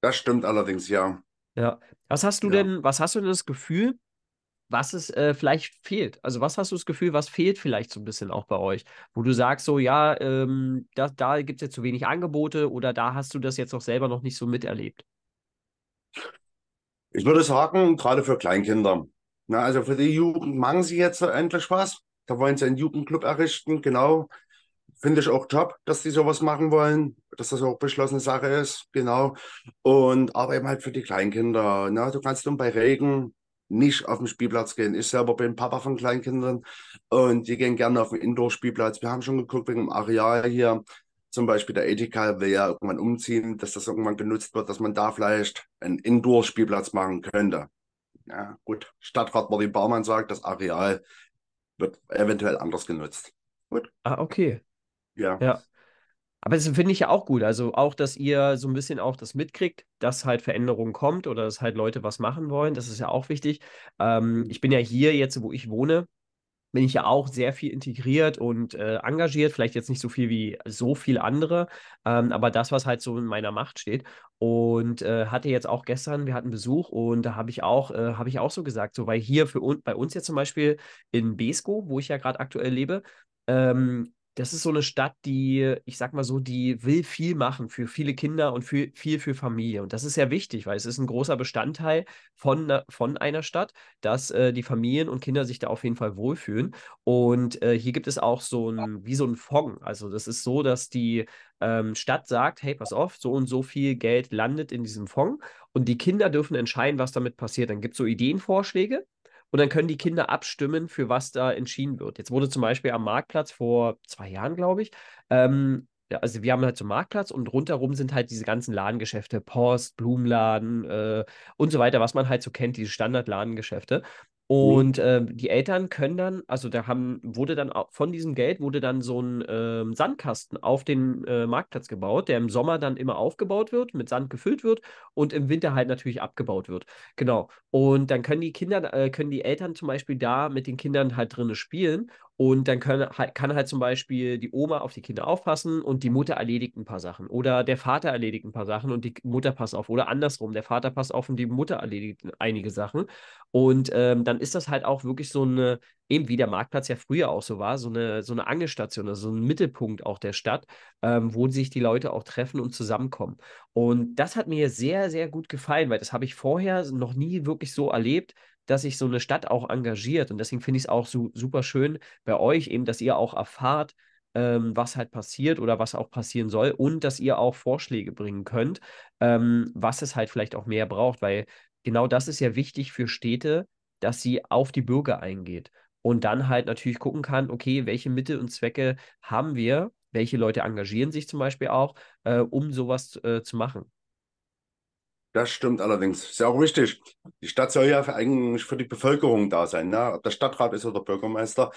Das stimmt allerdings, ja. Ja. Was hast du Ja. denn, was hast du denn das Gefühl, was es äh, vielleicht fehlt? Also was hast du das Gefühl, was fehlt vielleicht so ein bisschen auch bei euch? Wo du sagst so, ja, ähm, da, da gibt es jetzt zu wenig Angebote oder da hast du das jetzt auch selber noch nicht so miterlebt? Ich würde sagen, gerade für Kleinkinder. Na, also für die Jugend machen sie jetzt endlich was. Da wollen sie einen Jugendclub errichten, genau. Finde ich auch top, dass die sowas machen wollen, dass das auch beschlossene Sache ist, genau. Und aber eben halt für die Kleinkinder. Na, du kannst dann bei Regen nicht auf den Spielplatz gehen. Ich selber bin Papa von Kleinkindern und die gehen gerne auf den Indoor-Spielplatz. Wir haben schon geguckt wegen dem Areal hier. Zum Beispiel der Edeka will ja irgendwann umziehen, dass das irgendwann genutzt wird, dass man da vielleicht einen Indoor-Spielplatz machen könnte. Ja, gut. Stadtrat Martin Baumann sagt, das Areal wird eventuell anders genutzt. Gut. Ah, okay. Ja. Ja. Aber das finde ich ja auch gut. Also auch, dass ihr so ein bisschen auch das mitkriegt, dass halt Veränderung kommt oder dass halt Leute was machen wollen. Das ist ja auch wichtig. Ähm, ich bin ja hier jetzt, wo ich wohne, bin ich ja auch sehr viel integriert und äh, engagiert, vielleicht jetzt nicht so viel wie so viele andere, ähm, aber das, was halt so in meiner Macht steht. Und äh, hatte jetzt auch gestern, wir hatten Besuch und da habe ich auch, äh, habe ich auch so gesagt, so weil hier für un bei uns jetzt zum Beispiel in Besko, wo ich ja gerade aktuell lebe, ähm, das ist so eine Stadt, die, ich sag mal so, die will viel machen für viele Kinder und für, viel für Familie. Und das ist sehr wichtig, weil es ist ein großer Bestandteil von, von einer Stadt, dass äh, die Familien und Kinder sich da auf jeden Fall wohlfühlen. Und äh, hier gibt es auch so ein, wie so ein Fonds. Also das ist so, dass die ähm, Stadt sagt, hey, pass auf, so und so viel Geld landet in diesem Fonds und die Kinder dürfen entscheiden, was damit passiert. Dann gibt es so Ideenvorschläge und dann können die Kinder abstimmen, für was da entschieden wird. Jetzt wurde zum Beispiel am Marktplatz vor zwei Jahren, glaube ich, ähm, also wir haben halt so einen Marktplatz und rundherum sind halt diese ganzen Ladengeschäfte, Post, Blumenladen äh, und so weiter, was man halt so kennt, diese Standard-Ladengeschäfte. Mhm. Und äh, die Eltern können dann, also da haben, wurde dann von diesem Geld wurde dann so ein ähm, Sandkasten auf den äh, Marktplatz gebaut, der im Sommer dann immer aufgebaut wird, mit Sand gefüllt wird und im Winter halt natürlich abgebaut wird. Genau. Und dann können die Kinder, äh, können die Eltern zum Beispiel da mit den Kindern halt drinnen spielen und dann können, kann halt zum Beispiel die Oma auf die Kinder aufpassen und die Mutter erledigt ein paar Sachen. Oder der Vater erledigt ein paar Sachen und die Mutter passt auf. Oder andersrum, der Vater passt auf und die Mutter erledigt einige Sachen. Und ähm, dann ist das halt auch wirklich so eine, eben wie der Marktplatz ja früher auch so war, so eine, so eine Angestation, also so ein Mittelpunkt auch der Stadt, ähm, wo sich die Leute auch treffen und zusammenkommen. Und das hat mir sehr, sehr gut gefallen, weil das habe ich vorher noch nie wirklich so erlebt dass sich so eine Stadt auch engagiert. Und deswegen finde ich es auch so, super schön bei euch eben, dass ihr auch erfahrt, ähm, was halt passiert oder was auch passieren soll und dass ihr auch Vorschläge bringen könnt, ähm, was es halt vielleicht auch mehr braucht, weil genau das ist ja wichtig für Städte, dass sie auf die Bürger eingeht und dann halt natürlich gucken kann, okay, welche Mittel und Zwecke haben wir, welche Leute engagieren sich zum Beispiel auch, äh, um sowas äh, zu machen. Das stimmt allerdings. Ist ja auch wichtig. Die Stadt soll ja für, eigentlich für die Bevölkerung da sein. Ne? Ob der Stadtrat ist oder der Bürgermeister.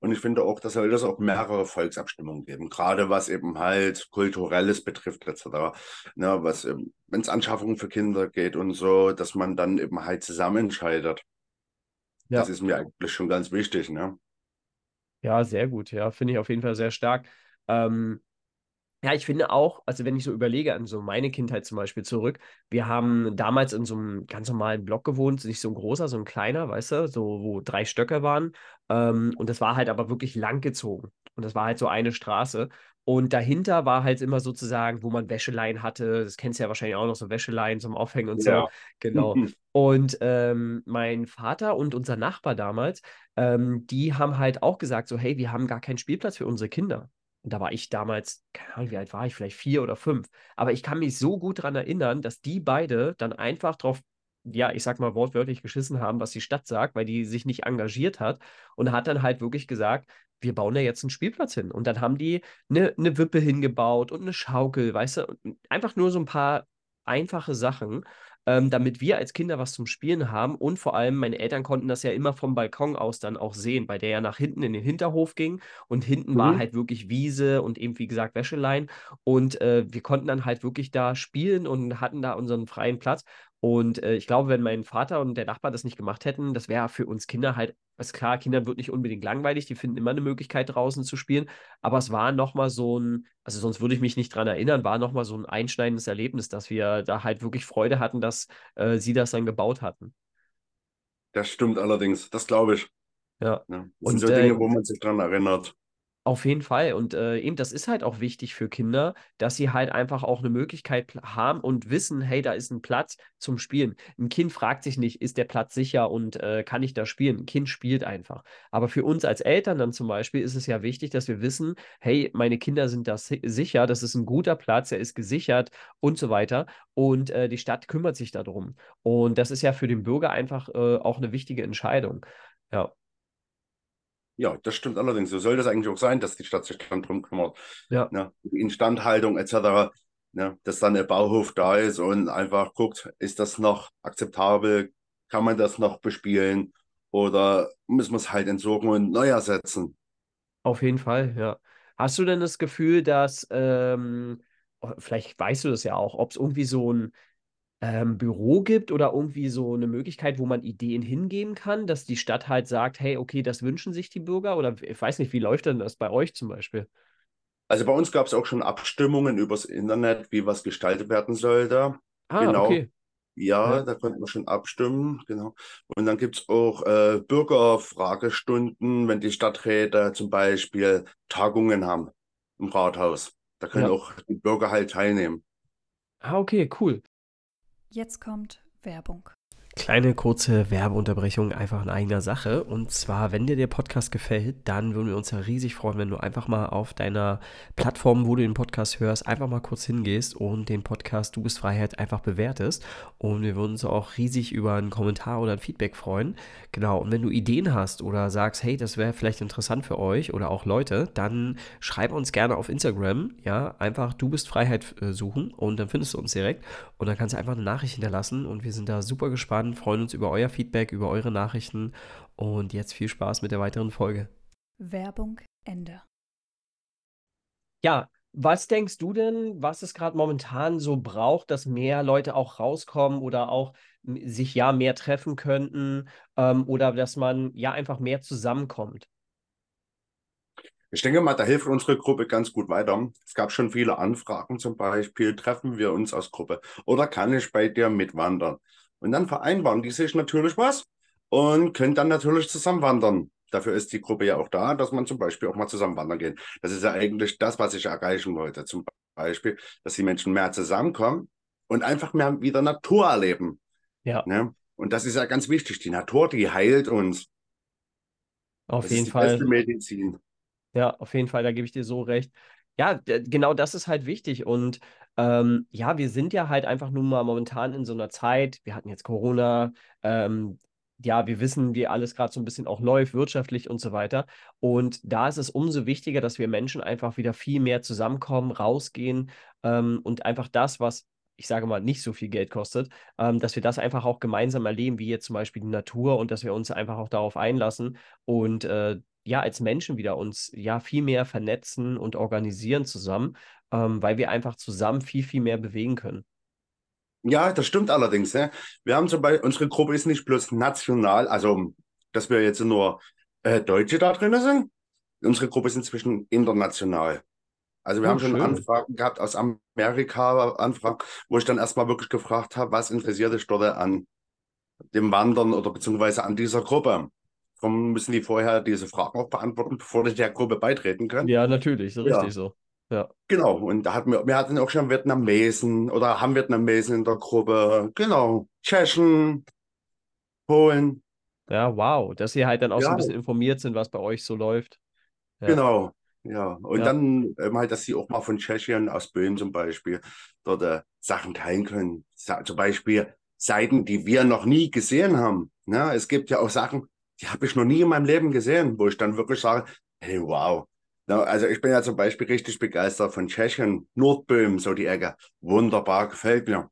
Und ich finde auch, da soll es auch mehrere Volksabstimmungen geben, gerade was eben halt Kulturelles betrifft, etc. Ne, was, wenn es Anschaffungen für Kinder geht und so, dass man dann eben halt zusammen entscheidet. Ja. Das ist mir eigentlich schon ganz wichtig, ne? Ja, sehr gut. Ja, finde ich auf jeden Fall sehr stark. Ähm, ja, ich finde auch, also wenn ich so überlege an so meine Kindheit zum Beispiel zurück, wir haben damals in so einem ganz normalen Block gewohnt, nicht so ein großer, so ein kleiner, weißt du, so wo drei Stöcke waren. Ähm, und das war halt aber wirklich langgezogen. Und das war halt so eine Straße. Und dahinter war halt immer sozusagen, wo man Wäscheleien hatte. Das kennst du ja wahrscheinlich auch noch, so Wäscheleien zum Aufhängen und Ja. so. Genau. (laughs) Und ähm, mein Vater und unser Nachbar damals, ähm, die haben halt auch gesagt, so, hey, wir haben gar keinen Spielplatz für unsere Kinder. Und da war ich damals, keine Ahnung, wie alt war ich, vielleicht vier oder fünf. Aber ich kann mich so gut daran erinnern, dass die beide dann einfach drauf, ja, ich sag mal wortwörtlich geschissen haben, was die Stadt sagt, weil die sich nicht engagiert hat. Und hat dann halt wirklich gesagt, wir bauen da jetzt einen Spielplatz hin. Und dann haben die eine, eine Wippe hingebaut und eine Schaukel, weißt du, einfach nur so ein paar einfache Sachen ähm, damit wir als Kinder was zum Spielen haben. Und vor allem, meine Eltern konnten das ja immer vom Balkon aus dann auch sehen, weil der ja nach hinten in den Hinterhof ging. Und hinten war Mhm. halt wirklich Wiese und eben, wie gesagt, Wäschelein. Und äh, wir konnten dann halt wirklich da spielen und hatten da unseren freien Platz. Und äh, ich glaube, wenn mein Vater und der Nachbar das nicht gemacht hätten, das wäre für uns Kinder halt, ist klar, Kindern wird nicht unbedingt langweilig, die finden immer eine Möglichkeit draußen zu spielen, aber es war nochmal so ein, also sonst würde ich mich nicht dran erinnern, war nochmal so ein einschneidendes Erlebnis, dass wir da halt wirklich Freude hatten, dass äh, sie das dann gebaut hatten. Das stimmt allerdings, das glaube ich. Ja. Ne? Das Und sind so äh, Dinge, wo man sich dran erinnert. Auf jeden Fall. Und äh, eben, das ist halt auch wichtig für Kinder, dass sie halt einfach auch eine Möglichkeit haben und wissen, hey, da ist ein Platz zum Spielen. Ein Kind fragt sich nicht, ist der Platz sicher und äh, kann ich da spielen? Ein Kind spielt einfach. Aber für uns als Eltern dann zum Beispiel ist es ja wichtig, dass wir wissen, hey, meine Kinder sind da si sicher, das ist ein guter Platz, er ist gesichert und so weiter. Und äh, die Stadt kümmert sich darum. Und das ist ja für den Bürger einfach äh, auch eine wichtige Entscheidung. Ja. Ja, das stimmt allerdings. So soll das eigentlich auch sein, dass die Stadt sich dann drum kümmert. Ja. Ne? Die Instandhaltung etc. Ne? Dass dann der Bauhof da ist und einfach guckt, ist das noch akzeptabel? Kann man das noch bespielen? Oder müssen wir es halt entsorgen und neu ersetzen? Auf jeden Fall, ja. Hast du denn das Gefühl, dass, ähm, oh, vielleicht weißt du das ja auch, ob es irgendwie so ein ähm, Büro gibt oder irgendwie so eine Möglichkeit, wo man Ideen hingeben kann, dass die Stadt halt sagt, hey, okay, das wünschen sich die Bürger oder ich weiß nicht, wie läuft denn das bei euch zum Beispiel? Also bei uns gab es auch schon Abstimmungen übers Internet, wie was gestaltet werden sollte. Ah, genau. okay. Ja, Ja. da konnten wir schon abstimmen, genau. Und dann gibt es auch äh, Bürgerfragestunden, wenn die Stadträte zum Beispiel Tagungen haben im Rathaus. Da können Ja. auch die Bürger halt teilnehmen. Ah, okay, cool. Jetzt kommt Werbung. Kleine kurze Werbeunterbrechung einfach in eigener Sache. Und zwar, wenn dir der Podcast gefällt, dann würden wir uns ja riesig freuen, wenn du einfach mal auf deiner Plattform, wo du den Podcast hörst, einfach mal kurz hingehst und den Podcast Du bist Freiheit einfach bewertest. Und wir würden uns auch riesig über einen Kommentar oder ein Feedback freuen. Genau. Und wenn du Ideen hast oder sagst, hey, das wäre vielleicht interessant für euch oder auch Leute, dann schreib uns gerne auf Instagram. Ja, einfach Du bist Freiheit äh, suchen und dann findest du uns direkt. Und dann kannst du einfach eine Nachricht hinterlassen und wir sind da super gespannt, freuen uns über euer Feedback, über eure Nachrichten und jetzt viel Spaß mit der weiteren Folge. Werbung Ende. Ja, was denkst du denn, was es gerade momentan so braucht, dass mehr Leute auch rauskommen oder auch sich ja mehr treffen könnten ähm, oder dass man ja einfach mehr zusammenkommt? Ich denke mal, da hilft unsere Gruppe ganz gut weiter. Es gab schon viele Anfragen, zum Beispiel, treffen wir uns als Gruppe oder kann ich bei dir mitwandern? Und dann vereinbaren die sich natürlich was und können dann natürlich zusammen wandern. Dafür ist die Gruppe ja auch da, dass man zum Beispiel auch mal zusammen wandern geht. Das ist ja eigentlich das, was ich erreichen wollte. Zum Beispiel, dass die Menschen mehr zusammenkommen und einfach mehr wieder Natur erleben. Ja, Ne? Und das ist ja ganz wichtig. Die Natur, die heilt uns. auf Das jeden ist die Fall. Medizin. Ja, auf jeden Fall, da gebe ich dir so recht. Ja, genau das ist halt wichtig. Und ähm, ja, wir sind ja halt einfach nun mal momentan in so einer Zeit, wir hatten jetzt Corona, ähm, ja, wir wissen, wie alles gerade so ein bisschen auch läuft, wirtschaftlich und so weiter. Und da ist es umso wichtiger, dass wir Menschen einfach wieder viel mehr zusammenkommen, rausgehen ähm, und einfach das, was ich sage mal, nicht so viel Geld kostet, ähm, dass wir das einfach auch gemeinsam erleben, wie jetzt zum Beispiel die Natur und dass wir uns einfach auch darauf einlassen und äh, ja, als Menschen wieder uns ja viel mehr vernetzen und organisieren zusammen, ähm, weil wir einfach zusammen viel, viel mehr bewegen können. Ja, das stimmt allerdings. Ne? Wir haben zum Beispiel, unsere Gruppe ist nicht bloß national, also dass wir jetzt nur äh, Deutsche da drin sind. Unsere Gruppe ist inzwischen international. Also wir Oh, haben schon schön. Anfragen gehabt aus Amerika, Anfragen, wo ich dann erstmal wirklich gefragt habe, was interessiert dich dort an dem Wandern oder beziehungsweise an dieser Gruppe? Darum müssen die vorher diese Fragen auch beantworten, bevor die der Gruppe beitreten können. Ja, natürlich, so Ja. richtig so. Ja. Genau, und da hatten wir, wir hatten auch schon Vietnamesen oder haben Vietnamesen in der Gruppe. Genau, Tschechen, Polen, Ja, wow, dass ihr halt dann auch so ein Ja. bisschen informiert sind, was bei euch so läuft. Ja. genau. Ja, und Ja. dann ähm, halt, dass sie auch mal von Tschechien aus Böhmen zum Beispiel dort äh, Sachen teilen können. Sa zum Beispiel Seiten, die wir noch nie gesehen haben. Ne? Es gibt ja auch Sachen, die habe ich noch nie in meinem Leben gesehen, wo ich dann wirklich sage, hey, wow. Also ich bin ja zum Beispiel richtig begeistert von Tschechien, Nordböhmen, so die Ecke. Wunderbar, gefällt mir.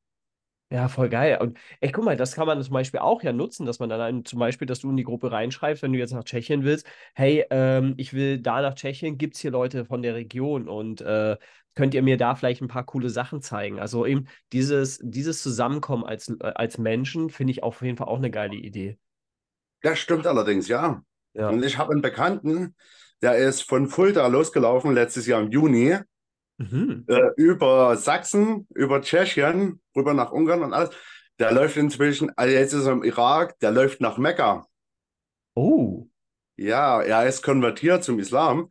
Ja, voll geil. Und ey, guck mal, das kann man zum Beispiel auch ja nutzen, dass man dann zum Beispiel, dass du in die Gruppe reinschreibst, wenn du jetzt nach Tschechien willst, hey, ähm, ich will da nach Tschechien, gibt es hier Leute von der Region und äh, könnt ihr mir da vielleicht ein paar coole Sachen zeigen? Also eben dieses, dieses Zusammenkommen als, äh, als Menschen finde ich auf jeden Fall auch eine geile Idee. Das stimmt allerdings, ja. Ja. Und ich habe einen Bekannten, der ist von Fulda losgelaufen letztes Jahr im Juni, Mhm. äh, über Sachsen, über Tschechien, rüber nach Ungarn und alles. Der läuft inzwischen, also jetzt ist er im Irak, der läuft nach Mekka. Oh, Ja, er ist konvertiert zum Islam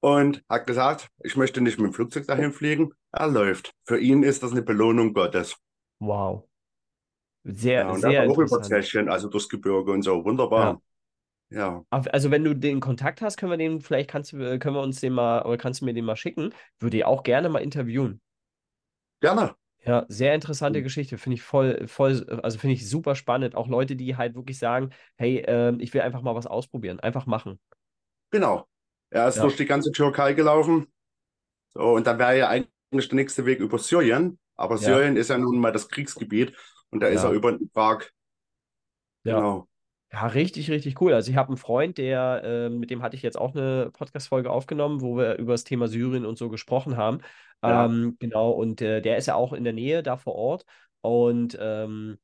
und hat gesagt, ich möchte nicht mit dem Flugzeug dahin fliegen. Er läuft. Für ihn ist das eine Belohnung Gottes. Wow. Sehr, Ja, und sehr er interessant. Also durchs Gebirge und so. Wunderbar. Ja, Auf- Also wenn du den Kontakt hast, können wir den, vielleicht kannst du, äh, können wir uns den mal, oder kannst du mir den mal schicken. Würde ich auch gerne mal interviewen. gerne. Ja, sehr interessante Mhm. Geschichte. Finde ich voll, voll, also finde ich super spannend. Auch Leute, die halt wirklich sagen, hey, ähm, ich will einfach mal was ausprobieren. Einfach machen. Genau. Er ist Ja. durch die ganze Türkei gelaufen. So, und dann wäre ja eigentlich der nächste Weg über Syrien. Aber Ja. Syrien ist ja nun mal das Kriegsgebiet und da ist Ja. er über den Irak. Ja. Genau. Ja, richtig, richtig cool. Also ich habe einen Freund, der, ähm, mit dem hatte ich jetzt auch eine Podcast-Folge aufgenommen, wo wir über das Thema Syrien und so gesprochen haben. Ja. Ähm, genau, und äh, der ist ja auch in der Nähe da vor Ort. Und ähm,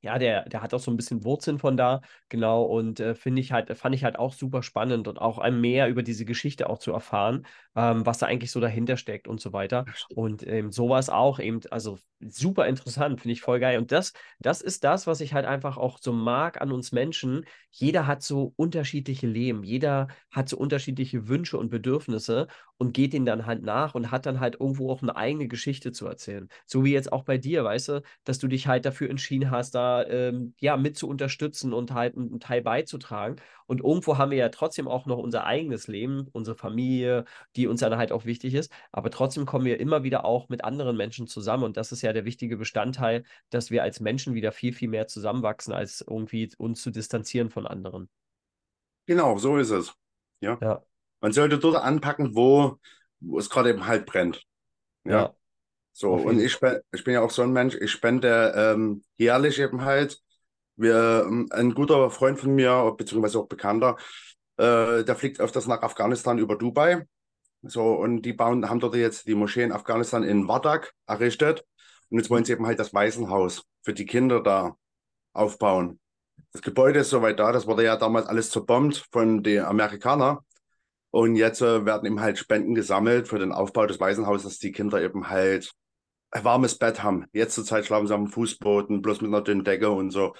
ja, der, der hat auch so ein bisschen Wurzeln von da, genau, und äh, finde ich halt, fand ich halt auch super spannend und auch ein mehr über diese Geschichte auch zu erfahren, ähm, was da eigentlich so dahinter steckt und so weiter. Und ähm, sowas auch eben, also super interessant, finde ich voll geil. Und das, das ist das, was ich halt einfach auch so mag an uns Menschen. Jeder hat so unterschiedliche Leben, jeder hat so unterschiedliche Wünsche und Bedürfnisse und geht denen dann halt nach und hat dann halt irgendwo auch eine eigene Geschichte zu erzählen. So wie jetzt auch bei dir, weißt du, dass du dich halt dafür entschieden hast, da ähm, ja mit zu unterstützen und halt einen Teil beizutragen. Und irgendwo haben wir ja trotzdem auch noch unser eigenes Leben, unsere Familie, die uns dann halt auch wichtig ist. Aber trotzdem kommen wir immer wieder auch mit anderen Menschen zusammen. Und das ist ja der wichtige Bestandteil, dass wir als Menschen wieder viel, viel mehr zusammenwachsen, als irgendwie uns zu distanzieren von anderen. Genau, so ist es. Ja. Ja. Man sollte dort anpacken, wo, wo es gerade eben halt brennt. Ja. Ja. So, Auf und ich, ich bin ja auch so ein Mensch, ich spende ähm, jährlich eben halt. Wir, ähm, ein guter Freund von mir, beziehungsweise auch Bekannter, äh, der fliegt öfters nach Afghanistan über Dubai. So, und die bauen, haben dort jetzt die Moschee in Afghanistan in Wardak errichtet. Und jetzt wollen sie eben halt das Waisenhaus für die Kinder da aufbauen. Das Gebäude ist soweit da, das wurde ja damals alles zerbombt von den Amerikanern. Und jetzt äh, werden eben halt Spenden gesammelt für den Aufbau des Waisenhauses, dass die Kinder eben halt warmes Bett haben. Jetzt zur Zeit schlafen sie am Fußboden, bloß mit einer dünnen Decke und so.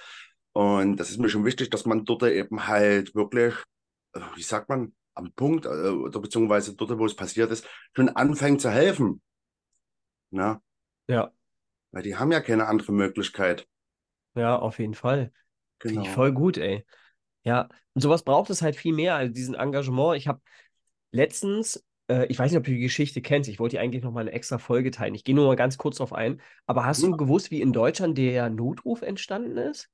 Und das ist mir schon wichtig, dass man dort eben halt wirklich, äh, wie sagt man, am Punkt, äh, oder beziehungsweise dort, wo es passiert ist, schon anfängt zu helfen. Na? Ja. Weil die haben ja keine andere Möglichkeit. Ja, auf jeden Fall. Finde ich Genau. voll gut, ey. Ja, und sowas braucht es halt viel mehr, also diesen Engagement. Ich habe letztens, äh, ich weiß nicht, ob du die Geschichte kennst, ich wollte dir eigentlich noch mal eine extra Folge teilen. Ich gehe nur mal ganz kurz drauf ein. Aber hast Hm. du gewusst, wie in Deutschland der Notruf entstanden ist?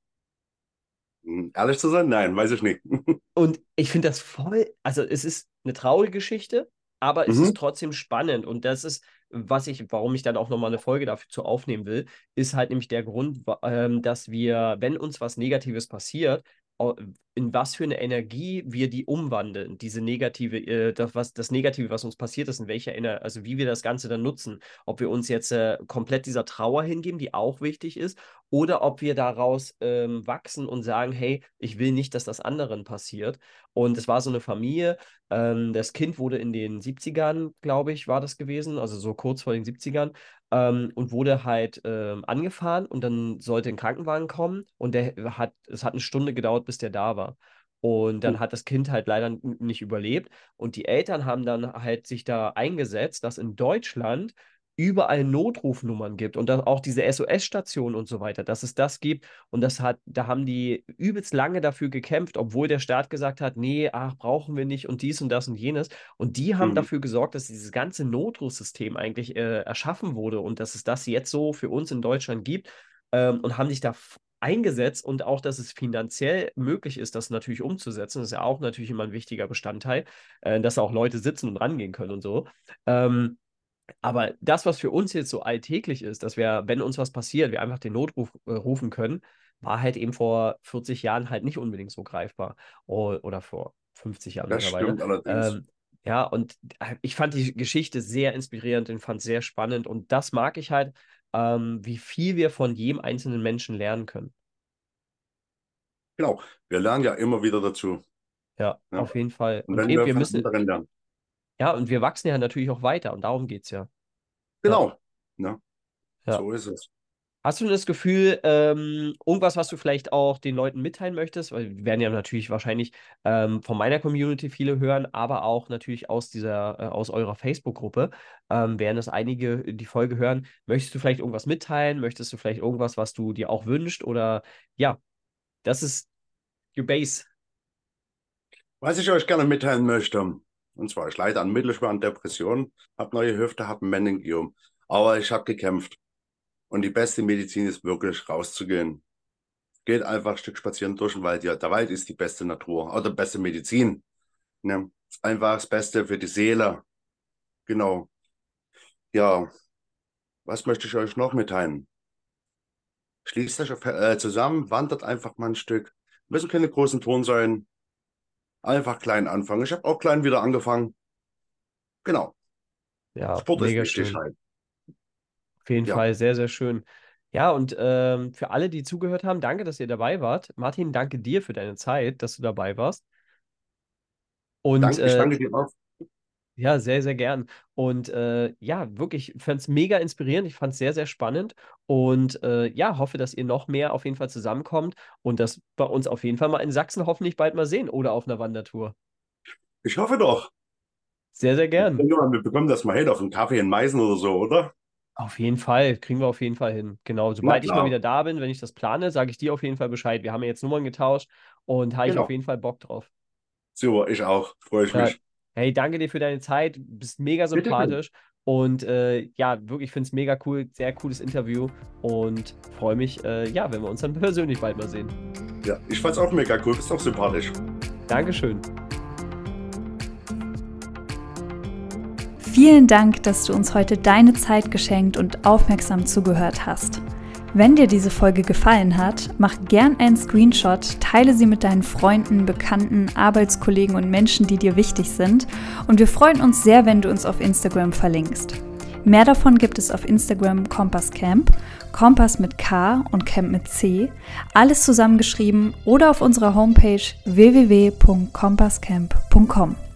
Hm, Ehrlich zu sein? Nein, weiß ich nicht. (laughs) Und ich finde das voll, also es ist eine traurige Geschichte, aber es Mhm. ist trotzdem spannend. Und das ist, was ich, warum ich dann auch nochmal eine Folge dafür aufnehmen will, ist halt nämlich der Grund, ähm, dass wir, wenn uns was Negatives passiert, in was für eine Energie wir die umwandeln, diese negative, äh, das, was, das Negative, was uns passiert ist, in welcher Ener also wie wir das Ganze dann nutzen. Ob wir uns jetzt äh, komplett dieser Trauer hingeben, die auch wichtig ist, oder ob wir daraus ähm, wachsen und sagen, hey, ich will nicht, dass das anderen passiert. Und es war so eine Familie, ähm, das Kind wurde in den 70ern, glaube ich, war das gewesen, also so kurz vor den 70ern, ähm, und wurde halt ähm, angefahren und dann sollte ein Krankenwagen kommen und der hat, es hat eine Stunde gedauert, bis der da war. Und dann Oh. hat das Kind halt leider nicht überlebt. Und die Eltern haben dann halt sich da eingesetzt, dass in Deutschland überall Notrufnummern gibt und dann auch diese SOS-Stationen und so weiter, dass es das gibt. Und das hat, da haben die übelst lange dafür gekämpft, obwohl der Staat gesagt hat, nee, ach, brauchen wir nicht und dies und das und jenes. Und die haben Mhm. dafür gesorgt, dass dieses ganze Notrufsystem eigentlich äh, erschaffen wurde und dass es das jetzt so für uns in Deutschland gibt ähm, und haben sich da eingesetzt und auch, dass es finanziell möglich ist, das natürlich umzusetzen. Das ist ja auch natürlich immer ein wichtiger Bestandteil, äh, dass auch Leute sitzen und rangehen können und so. Ähm, aber das, was für uns jetzt so alltäglich ist, dass wir, wenn uns was passiert, wir einfach den Notruf äh, rufen können, war halt eben vor 40 Jahren halt nicht unbedingt so greifbar. O oder vor 50 Jahren Das mittlerweile. stimmt allerdings. Ähm, ja, und äh, ich fand die Geschichte sehr inspirierend und fand sehr spannend. Und das mag ich halt, ähm, wie viel wir von jedem einzelnen Menschen lernen können. Genau. Wir lernen ja immer wieder dazu. Ja, Ja. auf jeden Fall. Und Und eben, wir wir müssen, lernen. Ja, und wir wachsen ja natürlich auch weiter und darum geht es ja. Genau. Ne? Ja. So ist es. Hast du das Gefühl, ähm, irgendwas, was du vielleicht auch den Leuten mitteilen möchtest? Weil wir werden ja natürlich wahrscheinlich ähm, von meiner Community viele hören, aber auch natürlich aus dieser, äh, aus eurer Facebook-Gruppe ähm, werden es einige die Folge hören. Möchtest du vielleicht irgendwas mitteilen? Möchtest du vielleicht irgendwas, was du dir auch wünschst? Oder ja, das ist your base. Was ich euch gerne mitteilen möchte, und zwar, ich leide an mittelschweren Depressionen, habe neue Hüfte, habe ein Meningium, aber ich habe gekämpft. Und die beste Medizin ist wirklich rauszugehen. Geht einfach ein Stück spazieren durch den Wald. Ja, der Wald ist die beste Natur oder beste Medizin. Ne? Einfach das Beste für die Seele. Genau. Ja, was möchte ich euch noch mitteilen? Schließt euch äh, zusammen, wandert einfach mal ein Stück. Müssen keine großen Touren sein. Einfach klein anfangen. Ich habe auch klein wieder angefangen. Genau. Ja, Sport mega ist wichtig schön. halt. Auf jeden ja. Fall sehr, sehr schön. Ja, und ähm, für alle, die zugehört haben, danke, dass ihr dabei wart. Martin, danke dir für deine Zeit, dass du dabei warst. Und, danke, ich danke äh, dir auch. Ja, sehr, sehr gern. Und äh, ja, wirklich, ich fand es mega inspirierend. Ich fand es sehr, sehr spannend. Und äh, ja, hoffe, dass ihr noch mehr auf jeden Fall zusammenkommt und das bei uns auf jeden Fall mal in Sachsen hoffentlich bald mal sehen oder auf einer Wandertour. Ich hoffe doch. Sehr, sehr gern. wir bekommen das mal hin auf einen Kaffee in Meißen oder so, oder? Auf jeden Fall, kriegen wir auf jeden Fall hin. Genau, sobald ich mal wieder da bin, wenn ich das plane, sage ich dir auf jeden Fall Bescheid. Wir haben ja jetzt Nummern getauscht und habe genau. ich auf jeden Fall Bock drauf. Super, ich auch. Freue ich ja. mich. Hey, danke dir für deine Zeit. Du bist mega sympathisch. Und äh, ja, wirklich, ich finde es mega cool. Sehr cooles Interview. Und freue mich, äh, ja, wenn wir uns dann (laughs) persönlich bald mal sehen. Ja, ich fand es auch mega cool. Bist auch sympathisch. Dankeschön. Vielen Dank, dass du uns heute deine Zeit geschenkt und aufmerksam zugehört hast. Wenn dir diese Folge gefallen hat, mach gern einen Screenshot, teile sie mit deinen Freunden, Bekannten, Arbeitskollegen und Menschen, die dir wichtig sind. Und wir freuen uns sehr, wenn du uns auf Instagram verlinkst. Mehr davon gibt es auf Instagram Kompass Camp, Kompass mit K und Camp mit C, alles zusammengeschrieben oder auf unserer Homepage www.kompasscamp.com.